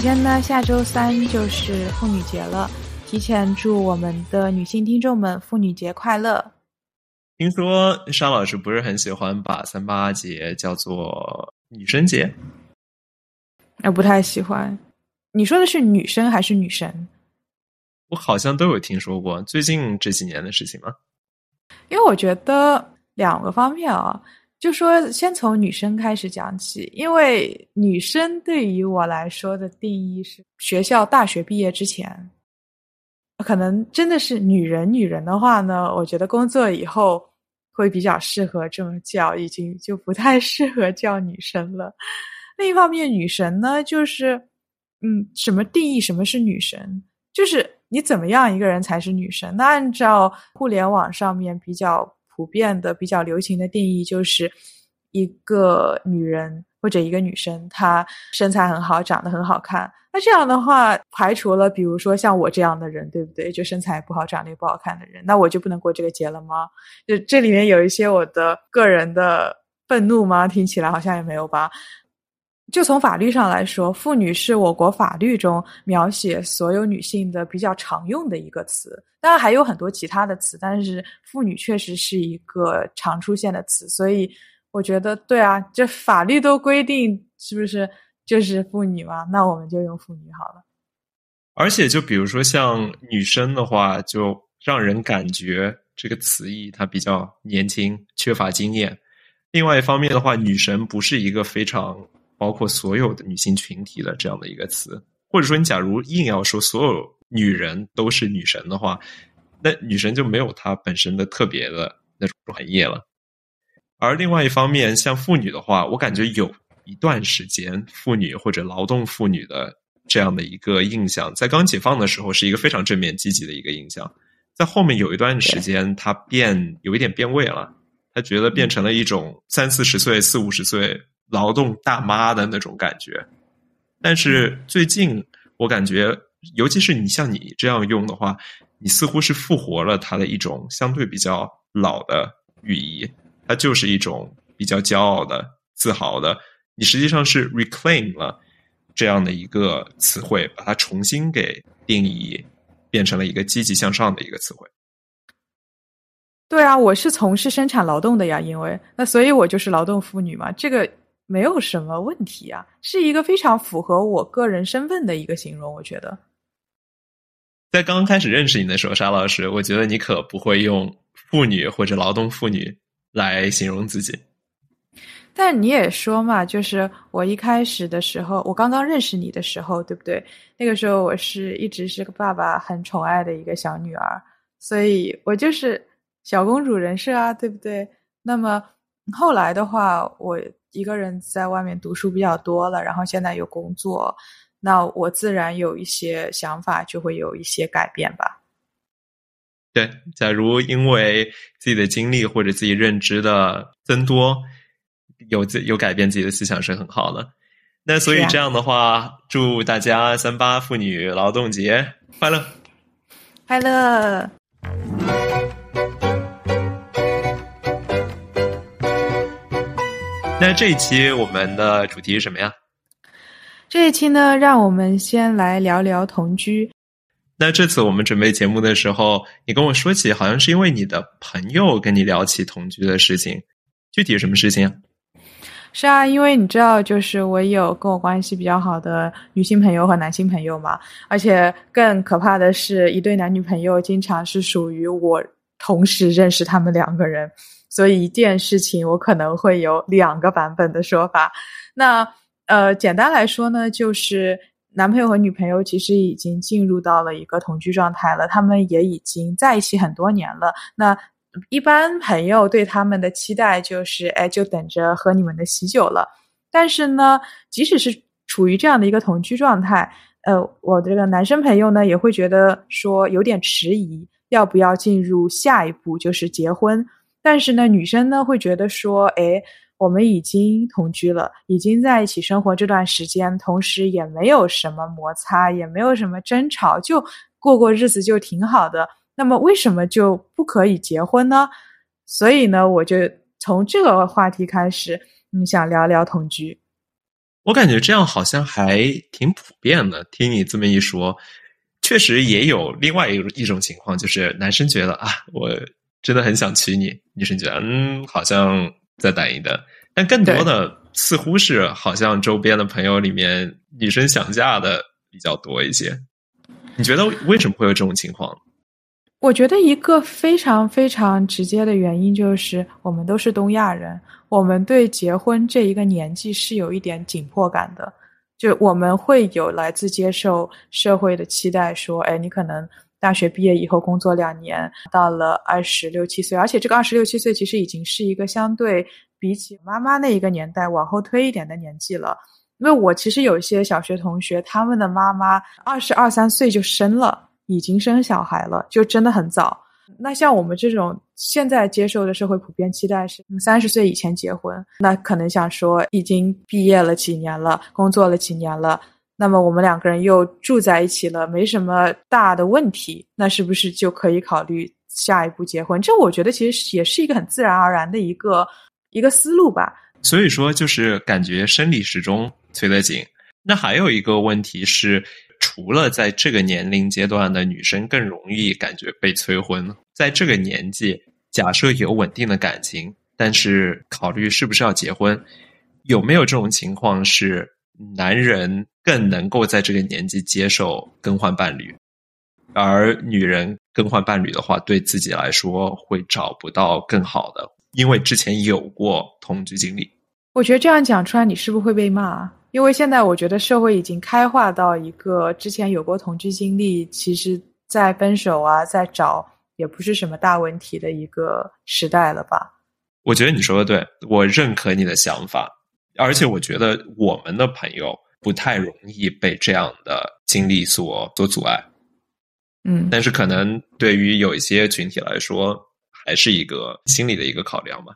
先呢，下周三就是妇女节了，提前祝我们的女性听众们妇女节快乐。听说沙老师不是很喜欢把三八节叫做女生节，我，不太喜欢。你说的是女生还是女神？我好像都有听说过，最近这几年的事情吗？因为我觉得两个方面啊，就说先从女生开始讲起，因为女生对于我来说的定义是学校大学毕业之前，可能真的是女人。女人的话呢，我觉得工作以后。会比较适合这么叫，已经就不太适合叫女生了。另一方面，女神呢，就是，嗯，什么定义什么是女神？就是你怎么样一个人才是女神？那按照互联网上面比较普遍的、比较流行的定义，就是一个女人或者一个女生，她身材很好，长得很好看。那这样的话，排除了比如说像我这样的人，对不对？就身材不好、长得也不好看的人，那我就不能过这个节了吗？就这里面有一些我的个人的愤怒吗？听起来好像也没有吧。就从法律上来说，妇女是我国法律中描写所有女性的比较常用的一个词。当然还有很多其他的词，但是妇女确实是一个常出现的词。所以我觉得，对啊，这法律都规定，是不是？就是妇女嘛，那我们就用妇女好了。而且，就比如说像女生的话，就让人感觉这个词义它比较年轻，缺乏经验。另外一方面的话，女神不是一个非常包括所有的女性群体的这样的一个词。或者说，你假如硬要说所有女人都是女神的话，那女神就没有她本身的特别的那种专业了。而另外一方面，像妇女的话，我感觉有。一段时间，妇女或者劳动妇女的这样的一个印象，在刚解放的时候是一个非常正面积极的一个印象，在后面有一段时间，她变有一点变味了，他觉得变成了一种三四十岁、四五十岁劳动大妈的那种感觉。但是最近，我感觉，尤其是你像你这样用的话，你似乎是复活了它的一种相对比较老的寓意，它就是一种比较骄傲的、自豪的。你实际上是 reclaim 了这样的一个词汇，把它重新给定义，变成了一个积极向上的一个词汇。对啊，我是从事生产劳动的呀，因为那所以我就是劳动妇女嘛，这个没有什么问题啊，是一个非常符合我个人身份的一个形容，我觉得。在刚刚开始认识你的时候，沙老师，我觉得你可不会用妇女或者劳动妇女来形容自己。但你也说嘛，就是我一开始的时候，我刚刚认识你的时候，对不对？那个时候我是一直是个爸爸很宠爱的一个小女儿，所以我就是小公主人设啊，对不对？那么后来的话，我一个人在外面读书比较多了，然后现在有工作，那我自然有一些想法，就会有一些改变吧。对，假如因为自己的经历或者自己认知的增多。有自有改变自己的思想是很好的，那所以这样的话，祝大家三八妇女劳动节快乐，快乐。那这一期我们的主题是什么呀？这一期呢，让我们先来聊聊同居。那这次我们准备节目的时候，你跟我说起，好像是因为你的朋友跟你聊起同居的事情，具体什么事情？是啊，因为你知道，就是我有跟我关系比较好的女性朋友和男性朋友嘛，而且更可怕的是一对男女朋友经常是属于我同时认识他们两个人，所以一件事情我可能会有两个版本的说法。那呃，简单来说呢，就是男朋友和女朋友其实已经进入到了一个同居状态了，他们也已经在一起很多年了。那一般朋友对他们的期待就是，哎，就等着喝你们的喜酒了。但是呢，即使是处于这样的一个同居状态，呃，我这个男生朋友呢也会觉得说有点迟疑，要不要进入下一步，就是结婚。但是呢，女生呢会觉得说，哎，我们已经同居了，已经在一起生活这段时间，同时也没有什么摩擦，也没有什么争吵，就过过日子就挺好的。那么为什么就不可以结婚呢？所以呢，我就从这个话题开始，你想聊聊同居。我感觉这样好像还挺普遍的。听你这么一说，确实也有另外一一种情况，就是男生觉得啊，我真的很想娶你，女生觉得嗯，好像再等一等。但更多的似乎是好像周边的朋友里面，女生想嫁的比较多一些。你觉得为什么会有这种情况？我觉得一个非常非常直接的原因就是，我们都是东亚人，我们对结婚这一个年纪是有一点紧迫感的。就我们会有来自接受社会的期待，说，哎，你可能大学毕业以后工作两年，到了二十六七岁，而且这个二十六七岁其实已经是一个相对比起妈妈那一个年代往后推一点的年纪了。因为我其实有一些小学同学，他们的妈妈二十二三岁就生了。已经生小孩了，就真的很早。那像我们这种现在接受的社会普遍期待是三十岁以前结婚，那可能想说已经毕业了几年了，工作了几年了，那么我们两个人又住在一起了，没什么大的问题，那是不是就可以考虑下一步结婚？这我觉得其实也是一个很自然而然的一个一个思路吧。所以说，就是感觉生理时钟催得紧。那还有一个问题是。除了在这个年龄阶段的女生更容易感觉被催婚，在这个年纪，假设有稳定的感情，但是考虑是不是要结婚，有没有这种情况是男人更能够在这个年纪接受更换伴侣，而女人更换伴侣的话，对自己来说会找不到更好的，因为之前有过同居经历。我觉得这样讲出来，你是不是会被骂？因为现在我觉得社会已经开化到一个之前有过同居经历，其实在分手啊，在找也不是什么大问题的一个时代了吧？我觉得你说的对，我认可你的想法，而且我觉得我们的朋友不太容易被这样的经历所所阻碍。嗯，但是可能对于有一些群体来说，还是一个心理的一个考量嘛。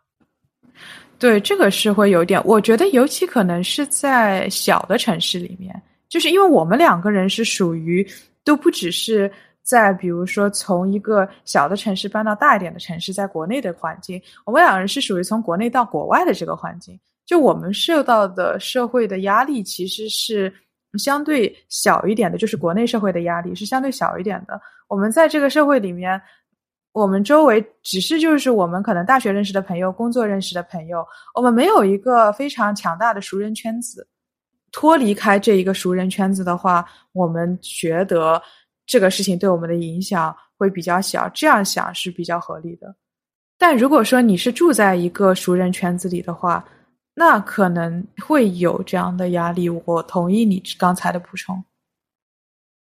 对，这个是会有点，我觉得尤其可能是在小的城市里面，就是因为我们两个人是属于都不只是在，比如说从一个小的城市搬到大一点的城市，在国内的环境，我们两个人是属于从国内到国外的这个环境，就我们受到的社会的压力其实是相对小一点的，就是国内社会的压力是相对小一点的，我们在这个社会里面。我们周围只是就是我们可能大学认识的朋友，工作认识的朋友，我们没有一个非常强大的熟人圈子。脱离开这一个熟人圈子的话，我们觉得这个事情对我们的影响会比较小。这样想是比较合理的。但如果说你是住在一个熟人圈子里的话，那可能会有这样的压力。我同意你刚才的补充。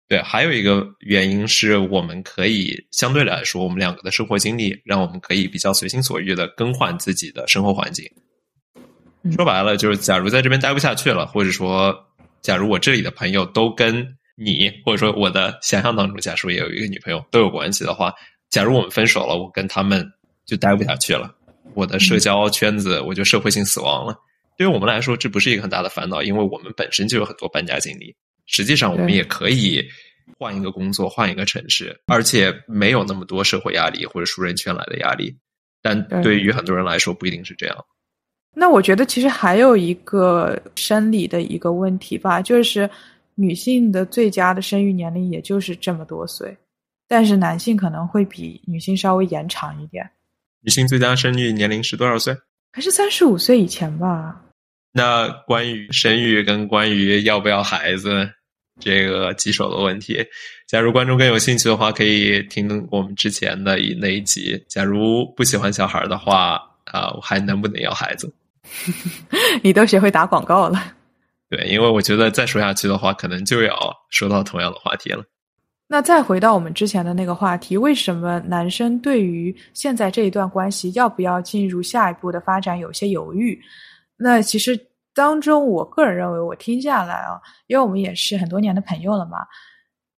对，还有一个原因是我们可以相对来说，我们两个的生活经历让我们可以比较随心所欲的更换自己的生活环境。说白了，就是假如在这边待不下去了，或者说，假如我这里的朋友都跟你，或者说我的想象当中，假如也有一个女朋友都有关系的话，假如我们分手了，我跟他们就待不下去了，我的社交圈子我就社会性死亡了。对于我们来说，这不是一个很大的烦恼，因为我们本身就有很多搬家经历。实际上，我们也可以换一个工作，换一个城市，而且没有那么多社会压力或者熟人圈来的压力。但对于很多人来说，不一定是这样。那我觉得，其实还有一个生理的一个问题吧，就是女性的最佳的生育年龄也就是这么多岁，但是男性可能会比女性稍微延长一点。女性最佳生育年龄是多少岁？还是三十五岁以前吧。那关于生育跟关于要不要孩子这个棘手的问题，假如观众更有兴趣的话，可以听我们之前的一那一集。假如不喜欢小孩的话，啊，我还能不能要孩子？你都学会打广告了。对，因为我觉得再说下去的话，可能就要说到同样的话题了。那再回到我们之前的那个话题，为什么男生对于现在这一段关系要不要进入下一步的发展有些犹豫？那其实当中，我个人认为，我听下来啊，因为我们也是很多年的朋友了嘛，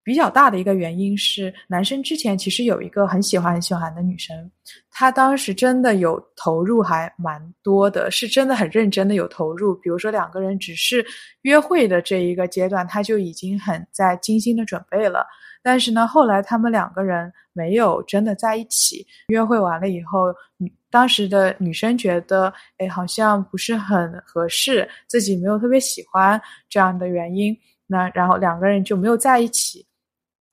比较大的一个原因是，男生之前其实有一个很喜欢很喜欢的女生，他当时真的有投入，还蛮多的，是真的很认真的有投入。比如说两个人只是约会的这一个阶段，他就已经很在精心的准备了。但是呢，后来他们两个人没有真的在一起。约会完了以后，女当时的女生觉得，哎，好像不是很合适，自己没有特别喜欢这样的原因，那然后两个人就没有在一起。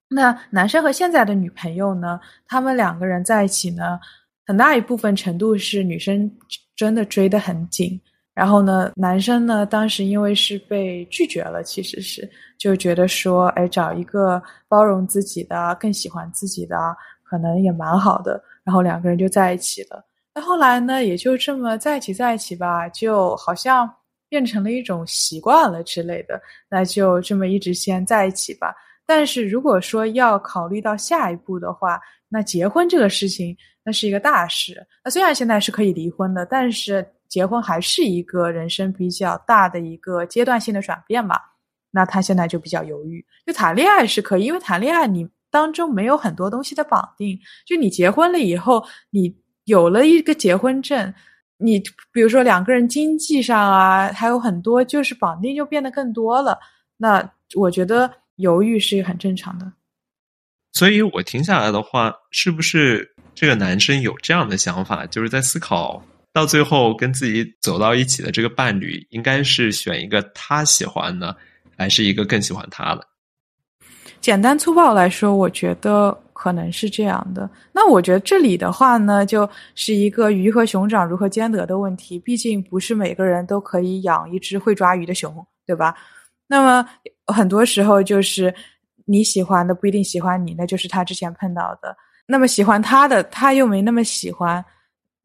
那男生和现在的女朋友呢？他们两个人在一起呢，很大一部分程度是女生真的追得很紧。然后呢，男生呢，当时因为是被拒绝了，其实是就觉得说，哎，找一个包容自己的、更喜欢自己的，可能也蛮好的。然后两个人就在一起了。那后来呢，也就这么在一起在一起吧，就好像变成了一种习惯了之类的。那就这么一直先在一起吧。但是如果说要考虑到下一步的话，那结婚这个事情，那是一个大事。那虽然现在是可以离婚的，但是。结婚还是一个人生比较大的一个阶段性的转变嘛？那他现在就比较犹豫。就谈恋爱是可以，因为谈恋爱你当中没有很多东西的绑定。就你结婚了以后，你有了一个结婚证，你比如说两个人经济上啊，还有很多就是绑定就变得更多了。那我觉得犹豫是很正常的。所以我听下来的话，是不是这个男生有这样的想法，就是在思考？到最后跟自己走到一起的这个伴侣，应该是选一个他喜欢的，还是一个更喜欢他的？简单粗暴来说，我觉得可能是这样的。那我觉得这里的话呢，就是一个鱼和熊掌如何兼得的问题。毕竟不是每个人都可以养一只会抓鱼的熊，对吧？那么很多时候就是你喜欢的不一定喜欢你，那就是他之前碰到的。那么喜欢他的，他又没那么喜欢。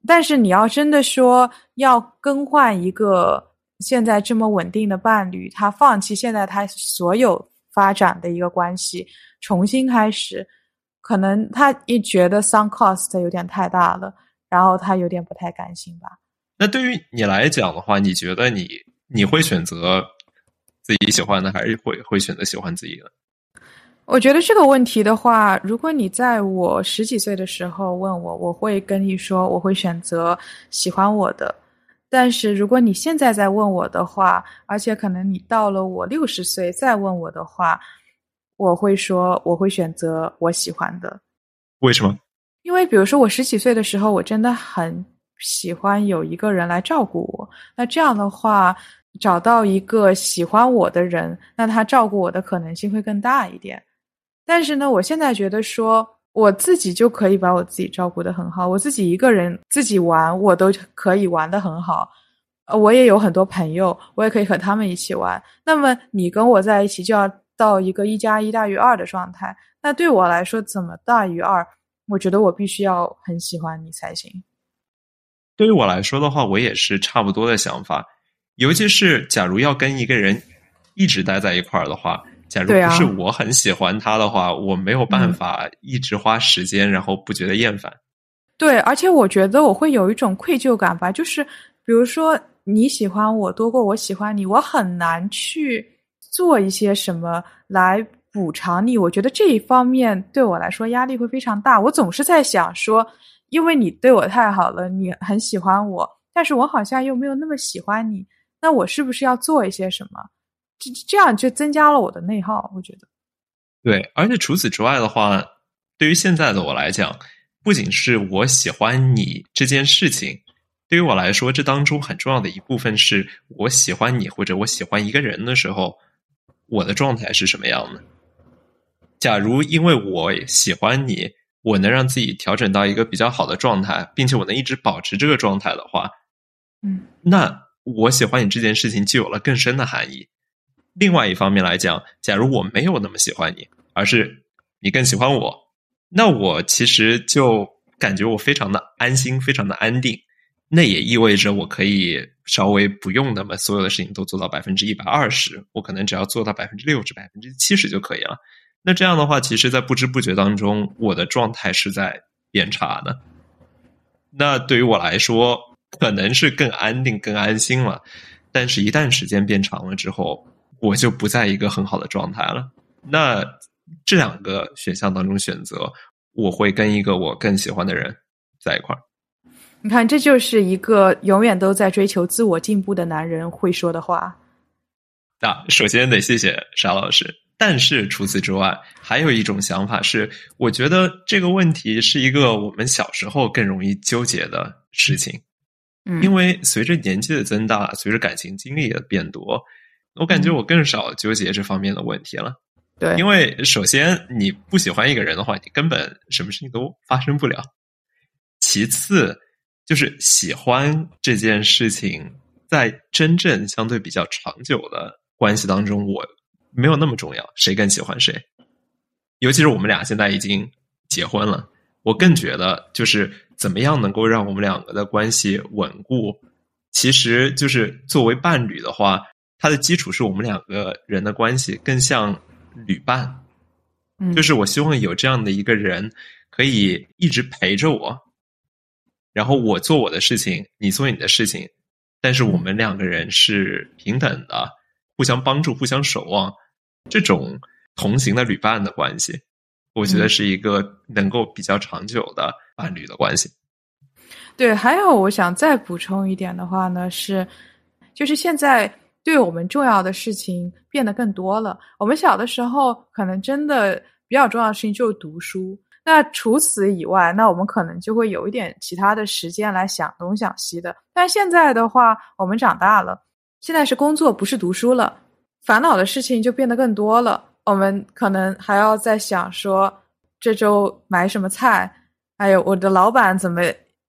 但是你要真的说要更换一个现在这么稳定的伴侣，他放弃现在他所有发展的一个关系，重新开始，可能他一觉得 some cost 有点太大了，然后他有点不太甘心吧。那对于你来讲的话，你觉得你你会选择自己喜欢的，还是会会选择喜欢自己的？我觉得这个问题的话，如果你在我十几岁的时候问我，我会跟你说我会选择喜欢我的。但是如果你现在在问我的话，而且可能你到了我六十岁再问我的话，我会说我会选择我喜欢的。为什么？因为比如说我十几岁的时候，我真的很喜欢有一个人来照顾我。那这样的话，找到一个喜欢我的人，那他照顾我的可能性会更大一点。但是呢，我现在觉得说我自己就可以把我自己照顾的很好，我自己一个人自己玩，我都可以玩的很好。呃，我也有很多朋友，我也可以和他们一起玩。那么你跟我在一起，就要到一个一加一大于二的状态。那对我来说，怎么大于二？我觉得我必须要很喜欢你才行。对于我来说的话，我也是差不多的想法。尤其是假如要跟一个人一直待在一块儿的话。假如不是我很喜欢他的话，我没有办法一直花时间，然后不觉得厌烦。对，而且我觉得我会有一种愧疚感吧，就是比如说你喜欢我多过我喜欢你，我很难去做一些什么来补偿你。我觉得这一方面对我来说压力会非常大。我总是在想说，因为你对我太好了，你很喜欢我，但是我好像又没有那么喜欢你，那我是不是要做一些什么？这这样就增加了我的内耗，我觉得。对，而且除此之外的话，对于现在的我来讲，不仅是我喜欢你这件事情，对于我来说，这当中很重要的一部分是我喜欢你或者我喜欢一个人的时候，我的状态是什么样的。假如因为我喜欢你，我能让自己调整到一个比较好的状态，并且我能一直保持这个状态的话，嗯，那我喜欢你这件事情就有了更深的含义。另外一方面来讲，假如我没有那么喜欢你，而是你更喜欢我，那我其实就感觉我非常的安心，非常的安定。那也意味着我可以稍微不用那么所有的事情都做到百分之一百二十，我可能只要做到百分之六十、百分之七十就可以了。那这样的话，其实，在不知不觉当中，我的状态是在变差的。那对于我来说，可能是更安定、更安心了。但是，一旦时间变长了之后，我就不在一个很好的状态了。那这两个选项当中选择，我会跟一个我更喜欢的人在一块儿。你看，这就是一个永远都在追求自我进步的男人会说的话。那首先得谢谢沙老师，但是除此之外，还有一种想法是，我觉得这个问题是一个我们小时候更容易纠结的事情。嗯，因为随着年纪的增大，随着感情经历的变多，我感觉我更少纠结这方面的问题了。对，因为首先你不喜欢一个人的话，你根本什么事情都发生不了。其次，就是喜欢这件事情，在真正相对比较长久的关系当中，我。没有那么重要，谁更喜欢谁？尤其是我们俩现在已经结婚了，我更觉得就是怎么样能够让我们两个的关系稳固。其实就是作为伴侣的话，它的基础是我们两个人的关系更像旅伴。嗯，就是我希望有这样的一个人，可以一直陪着我，然后我做我的事情，你做你的事情，但是我们两个人是平等的，互相帮助，互相守望。这种同行的旅伴的关系，我觉得是一个能够比较长久的伴侣的关系。对，还有我想再补充一点的话呢，是就是现在对我们重要的事情变得更多了。我们小的时候可能真的比较重要的事情就是读书，那除此以外，那我们可能就会有一点其他的时间来想东想西的。但现在的话，我们长大了，现在是工作，不是读书了。烦恼的事情就变得更多了。我们可能还要在想说，这周买什么菜？还有我的老板怎么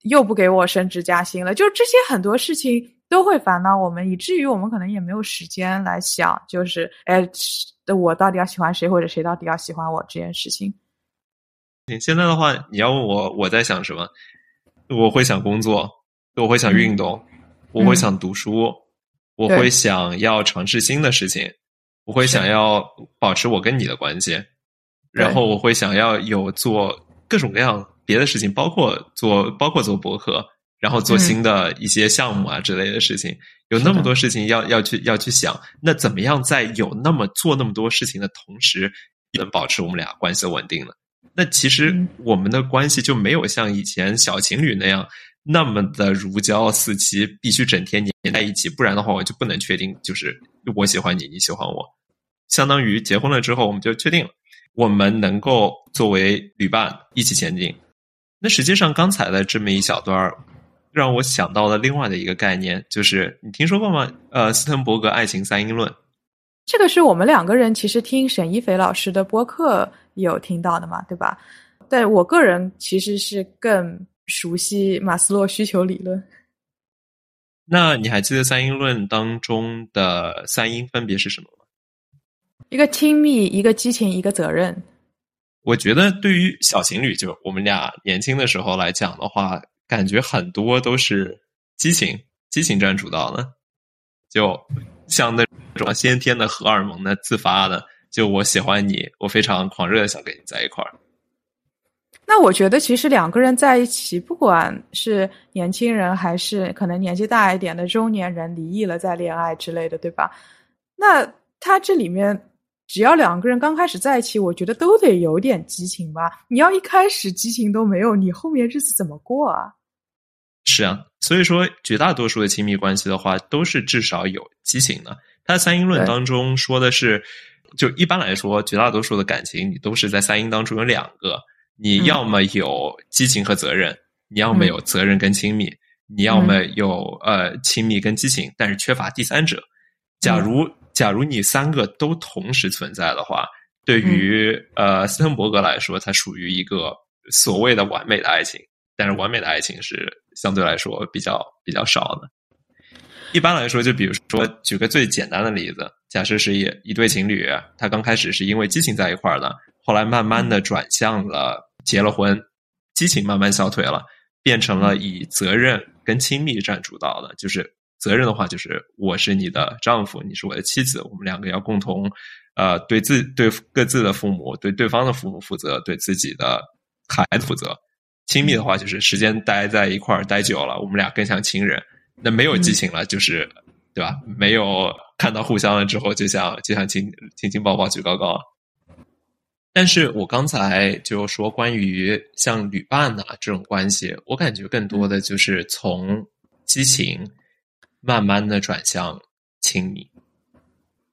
又不给我升职加薪了？就这些很多事情都会烦恼我们，以至于我们可能也没有时间来想，就是哎，我到底要喜欢谁，或者谁到底要喜欢我这件事情。你现在的话，你要问我我在想什么，我会想工作，我会想运动，我会想读书。我会想要尝试新的事情，我会想要保持我跟你的关系，然后我会想要有做各种各样别的事情，包括做包括做博客，然后做新的一些项目啊之类的事情，有那么多事情要要去要去想，那怎么样在有那么做那么多事情的同时，能保持我们俩关系的稳定呢？那其实我们的关系就没有像以前小情侣那样。那么的如胶似漆，必须整天黏在一起，不然的话我就不能确定，就是我喜欢你，你喜欢我。相当于结婚了之后，我们就确定了，我们能够作为旅伴一起前进。那实际上刚才的这么一小段儿，让我想到了另外的一个概念，就是你听说过吗？呃，斯滕伯格爱情三因论。这个是我们两个人其实听沈一斐老师的播客有听到的嘛，对吧？但我个人其实是更。熟悉马斯洛需求理论，那你还记得三因论当中的三因分别是什么吗？一个亲密，一个激情，一个责任。我觉得对于小情侣，就我们俩年轻的时候来讲的话，感觉很多都是激情，激情占主导的，就像那种先天的荷尔蒙的自发的，就我喜欢你，我非常狂热的想跟你在一块儿。那我觉得，其实两个人在一起，不管是年轻人还是可能年纪大一点的中年人，离异了再恋爱之类的，对吧？那他这里面，只要两个人刚开始在一起，我觉得都得有点激情吧。你要一开始激情都没有，你后面日子怎么过啊？是啊，所以说绝大多数的亲密关系的话，都是至少有激情的。他三因论当中说的是，就一般来说，绝大多数的感情，你都是在三因当中有两个。你要么有激情和责任，你要么有责任跟亲密，你要么有呃亲密跟激情，但是缺乏第三者。假如假如你三个都同时存在的话，对于呃斯滕伯格来说，它属于一个所谓的完美的爱情。但是完美的爱情是相对来说比较比较少的。一般来说，就比如说举个最简单的例子，假设是一一对情侣，他刚开始是因为激情在一块儿的，后来慢慢的转向了。结了婚，激情慢慢消退了，变成了以责任跟亲密占主导的。就是责任的话，就是我是你的丈夫，你是我的妻子，我们两个要共同，呃，对自对各自的父母，对对方的父母负责，对自己的孩子负责。亲密的话，就是时间待在一块儿待久了，我们俩更像亲人。那没有激情了，就是对吧？没有看到互相了之后，就像就像亲亲亲抱抱举高高。但是我刚才就说关于像旅伴呐这种关系，我感觉更多的就是从激情慢慢的转向亲密。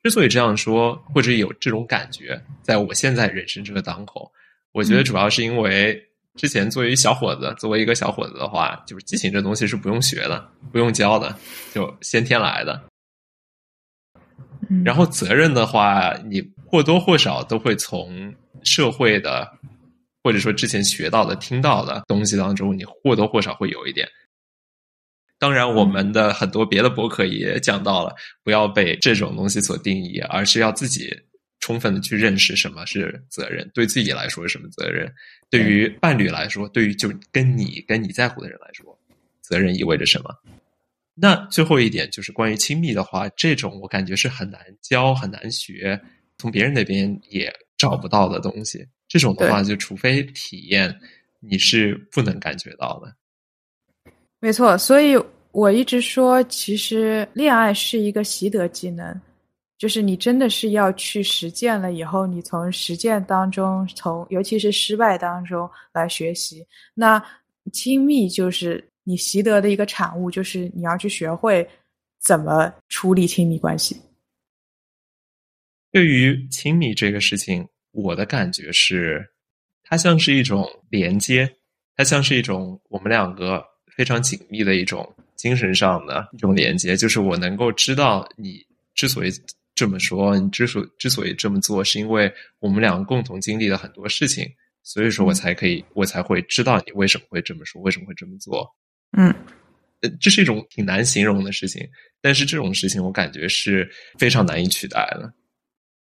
之所以这样说，或者有这种感觉，在我现在人生这个当口，我觉得主要是因为之前作为小伙子，作为一个小伙子的话，就是激情这东西是不用学的，不用教的，就先天来的。然后责任的话，你或多或少都会从社会的，或者说之前学到的、听到的东西当中，你或多或少会有一点。当然，我们的很多别的博客也讲到了，不要被这种东西所定义，而是要自己充分的去认识什么是责任，对自己来说是什么责任，对于伴侣来说，对于就跟你跟你在乎的人来说，责任意味着什么。那最后一点就是关于亲密的话，这种我感觉是很难教、很难学，从别人那边也找不到的东西。这种的话，就除非体验，你是不能感觉到的。没错，所以我一直说，其实恋爱是一个习得技能，就是你真的是要去实践了以后，你从实践当中，从尤其是失败当中来学习。那亲密就是你习得的一个产物，就是你要去学会怎么处理亲密关系。对于亲密这个事情，我的感觉是，它像是一种连接，它像是一种我们两个。非常紧密的一种精神上的一种连接，就是我能够知道你之所以这么说，你之所之所以这么做，是因为我们两个共同经历了很多事情，所以说我才可以，我才会知道你为什么会这么说，为什么会这么做。嗯，呃，这是一种挺难形容的事情，但是这种事情我感觉是非常难以取代的。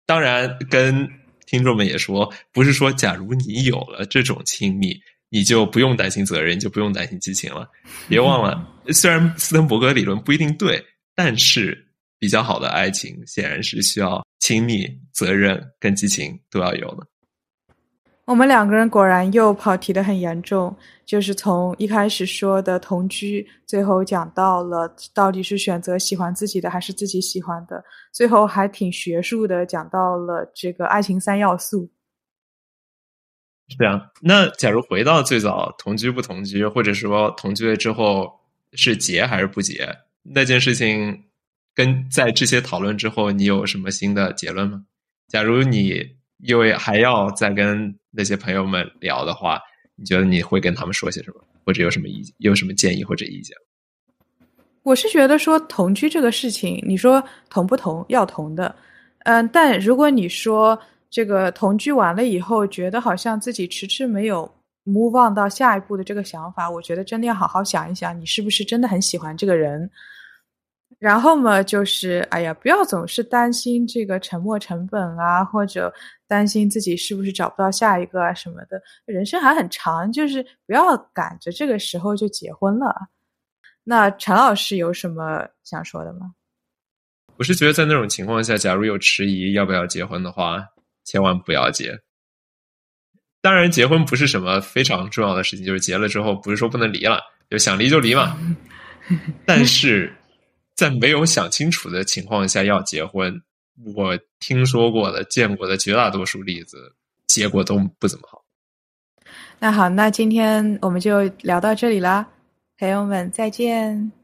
当然，跟听众们也说，不是说假如你有了这种亲密。你就不用担心责任，就不用担心激情了。别忘了，虽然斯滕伯格理论不一定对，但是比较好的爱情显然是需要亲密、责任跟激情都要有的。我们两个人果然又跑题的很严重，就是从一开始说的同居，最后讲到了到底是选择喜欢自己的还是自己喜欢的，最后还挺学术的讲到了这个爱情三要素。是这样，那假如回到最早同居不同居，或者说同居了之后是结还是不结那件事情，跟在这些讨论之后，你有什么新的结论吗？假如你因为还要再跟那些朋友们聊的话，你觉得你会跟他们说些什么，或者有什么意见有什么建议或者意见？我是觉得说同居这个事情，你说同不同要同的，嗯，但如果你说。这个同居完了以后，觉得好像自己迟迟没有 move on 到下一步的这个想法，我觉得真的要好好想一想，你是不是真的很喜欢这个人。然后嘛，就是哎呀，不要总是担心这个沉没成本啊，或者担心自己是不是找不到下一个啊什么的。人生还很长，就是不要赶着这个时候就结婚了。那陈老师有什么想说的吗？我是觉得在那种情况下，假如有迟疑要不要结婚的话。千万不要结。当然，结婚不是什么非常重要的事情，就是结了之后不是说不能离了，就想离就离嘛。但是在没有想清楚的情况下要结婚，我听说过的、见过的绝大多数例子，结果都不怎么好。那好，那今天我们就聊到这里啦，朋友们再见。